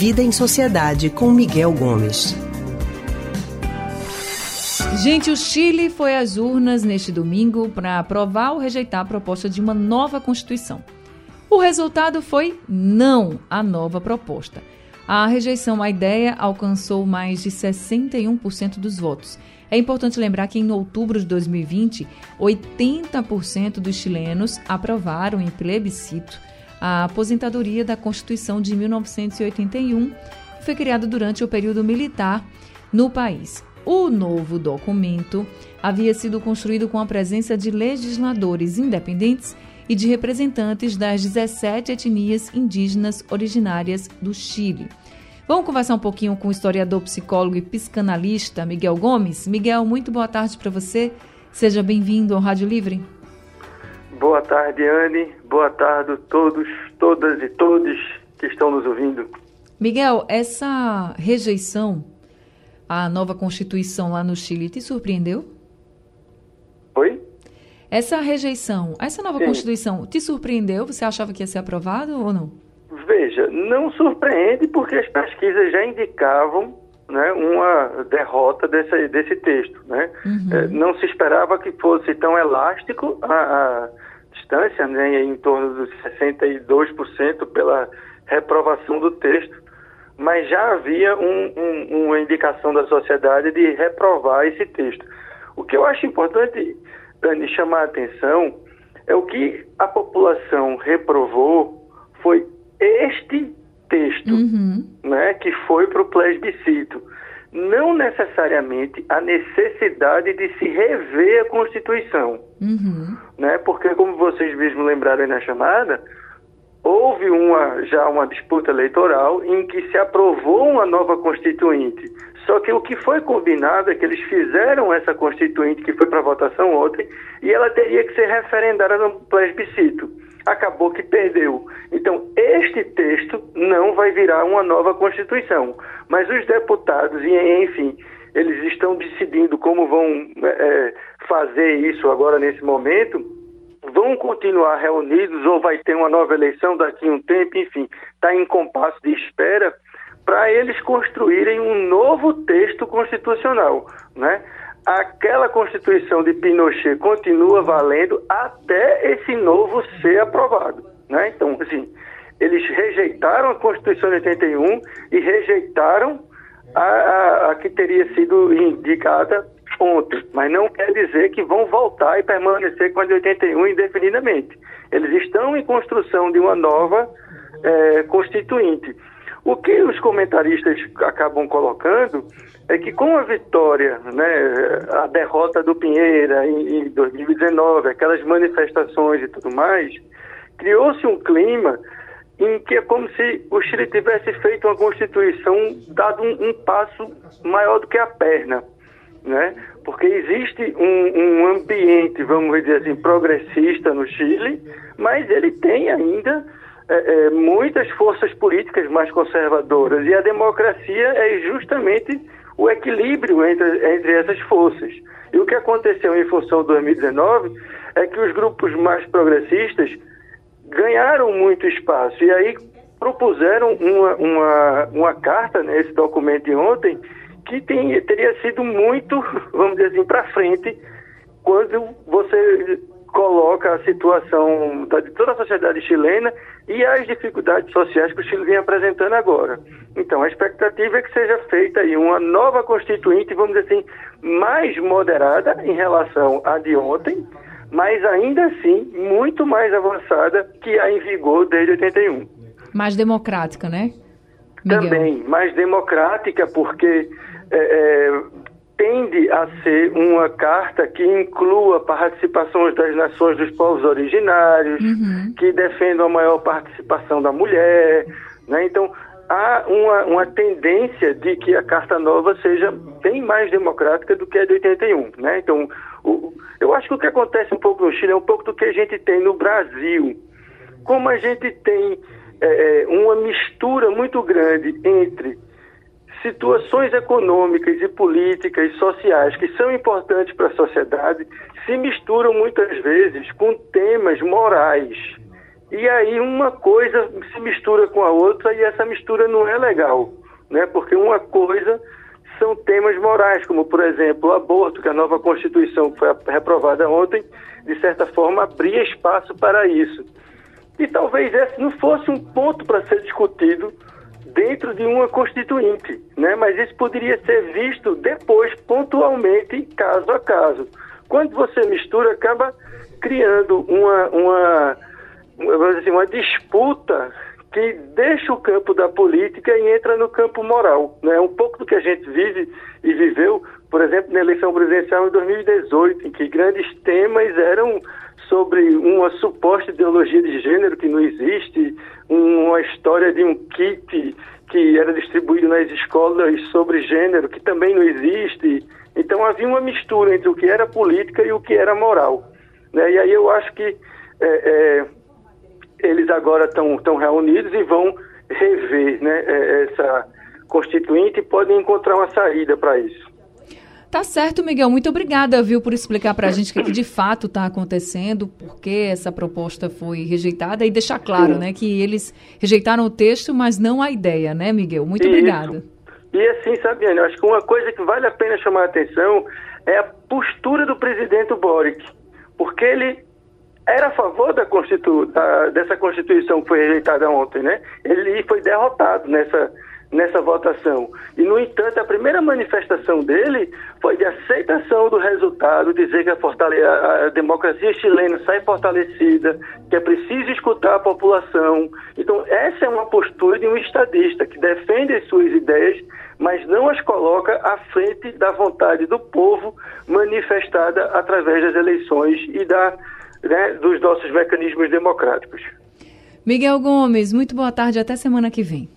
Vida em Sociedade com Miguel Gomes. Gente, o Chile foi às urnas neste domingo para aprovar ou rejeitar a proposta de uma nova Constituição. O resultado foi não à nova proposta. A rejeição à ideia alcançou mais de 61% dos votos. É importante lembrar que em outubro de 2020, 80% dos chilenos aprovaram em plebiscito a aposentadoria da Constituição de 1981, que foi criada durante o período militar no país. O novo documento havia sido construído com a presença de legisladores independentes e de representantes das 17 etnias indígenas originárias do Chile. Vamos conversar um pouquinho com o historiador, psicólogo e psicanalista Miguel Gomes. Miguel, muito boa tarde para você. Seja bem-vindo ao Rádio Livre. Boa tarde, Anne. Boa tarde a todos, todas e todos que estão nos ouvindo. Miguel, essa rejeição à nova Constituição lá no Chile te surpreendeu? Oi? Essa rejeição, essa nova Sim. Constituição te surpreendeu? Você achava que ia ser aprovado ou não? Veja, não surpreende porque as pesquisas já indicavam né, uma derrota desse, desse texto. Né? Uhum. É, não se esperava que fosse tão elástico a, a distância, né, em torno dos 62% pela reprovação do texto, mas já havia um, um, uma indicação da sociedade de reprovar esse texto. O que eu acho importante, Dani, chamar a atenção é o que a população reprovou foi este texto, uhum. né, que foi para o plebiscito não necessariamente a necessidade de se rever a Constituição. Uhum. Né? Porque, como vocês mesmos lembraram na chamada, houve uma, já uma disputa eleitoral em que se aprovou uma nova Constituinte. Só que o que foi combinado é que eles fizeram essa Constituinte, que foi para votação ontem, e ela teria que ser referendada no plebiscito acabou que perdeu. Então, este texto não vai virar uma nova Constituição. Mas os deputados, enfim, eles estão decidindo como vão é, fazer isso agora nesse momento. Vão continuar reunidos ou vai ter uma nova eleição daqui a um tempo, enfim, está em compasso de espera para eles construírem um novo texto constitucional, né? aquela Constituição de Pinochet continua valendo até esse novo ser aprovado. Né? Então, assim, eles rejeitaram a Constituição de 81 e rejeitaram a, a, a que teria sido indicada ontem, mas não quer dizer que vão voltar e permanecer com a de 81 indefinidamente. Eles estão em construção de uma nova é, constituinte. O que os comentaristas acabam colocando é que com a vitória, né, a derrota do Pinheira em, em 2019, aquelas manifestações e tudo mais, criou-se um clima em que é como se o Chile tivesse feito uma constituição dado um, um passo maior do que a perna, né? Porque existe um, um ambiente, vamos dizer assim, progressista no Chile, mas ele tem ainda é, é, muitas forças políticas mais conservadoras e a democracia é justamente o equilíbrio entre, entre essas forças. E o que aconteceu em função de 2019 é que os grupos mais progressistas ganharam muito espaço e aí propuseram uma, uma, uma carta nesse né, documento de ontem que tem, teria sido muito, vamos dizer assim, para frente quando você coloca a situação de toda a sociedade chilena e as dificuldades sociais que o Chile vem apresentando agora. Então, a expectativa é que seja feita aí uma nova constituinte, vamos dizer assim, mais moderada em relação à de ontem, mas ainda assim muito mais avançada que a em vigor desde 81. Mais democrática, né? Miguel? Também, mais democrática, porque é, é, tende a ser uma carta que inclua participações das nações dos povos originários, uhum. que defenda a maior participação da mulher. Né? Então, há uma, uma tendência de que a Carta Nova seja bem mais democrática do que a de 81. Né? Então, o, eu acho que o que acontece um pouco no Chile é um pouco do que a gente tem no Brasil. Como a gente tem é, uma mistura muito grande entre situações econômicas e políticas e sociais que são importantes para a sociedade se misturam muitas vezes com temas morais e aí uma coisa se mistura com a outra e essa mistura não é legal, né? Porque uma coisa são temas morais, como por exemplo o aborto, que a nova Constituição foi reprovada ontem, de certa forma abria espaço para isso. E talvez esse não fosse um ponto para ser discutido dentro de uma constituinte, né? Mas isso poderia ser visto depois, pontualmente, caso a caso. Quando você mistura, acaba criando uma, uma, assim, uma disputa que deixa o campo da política e entra no campo moral. Né? Um pouco do que a gente vive e viveu, por exemplo, na eleição presidencial em 2018, em que grandes temas eram sobre uma suposta ideologia de gênero que não existe, uma história de um kit que era distribuído nas escolas sobre gênero que também não existe. Então havia uma mistura entre o que era política e o que era moral. Né? E aí eu acho que é, é, eles agora estão reunidos e vão rever né, é, essa constituinte e podem encontrar uma saída para isso. Tá certo, Miguel. Muito obrigada, viu, por explicar para a gente o que, que, de fato está acontecendo, por que essa proposta foi rejeitada e deixar claro, Sim. né, que eles rejeitaram o texto, mas não a ideia, né, Miguel? Muito obrigada. E assim, Sabiane, eu acho que uma coisa que vale a pena chamar a atenção é a postura do presidente Boric, porque ele era a favor da Constitu da, dessa Constituição que foi rejeitada ontem, né? Ele foi derrotado nessa, nessa votação. E, no entanto, a primeira manifestação dele foi de aceitação do resultado, dizer que a, a, democracia chilena sai fortalecida, que é preciso escutar a população. Então, essa é uma postura de um estadista que defende as suas ideias, mas não as coloca à frente da vontade do povo manifestada através das eleições e da né, dos nossos mecanismos democráticos. Miguel Gomes, muito boa tarde, até semana que vem.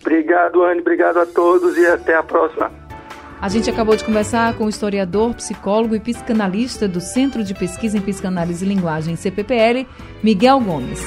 Obrigado, Anne, obrigado a todos e até a próxima. A gente acabou de conversar com o historiador, psicólogo e psicanalista do Centro de Pesquisa em Psicanálise e Linguagem, CPPL, Miguel Gomes.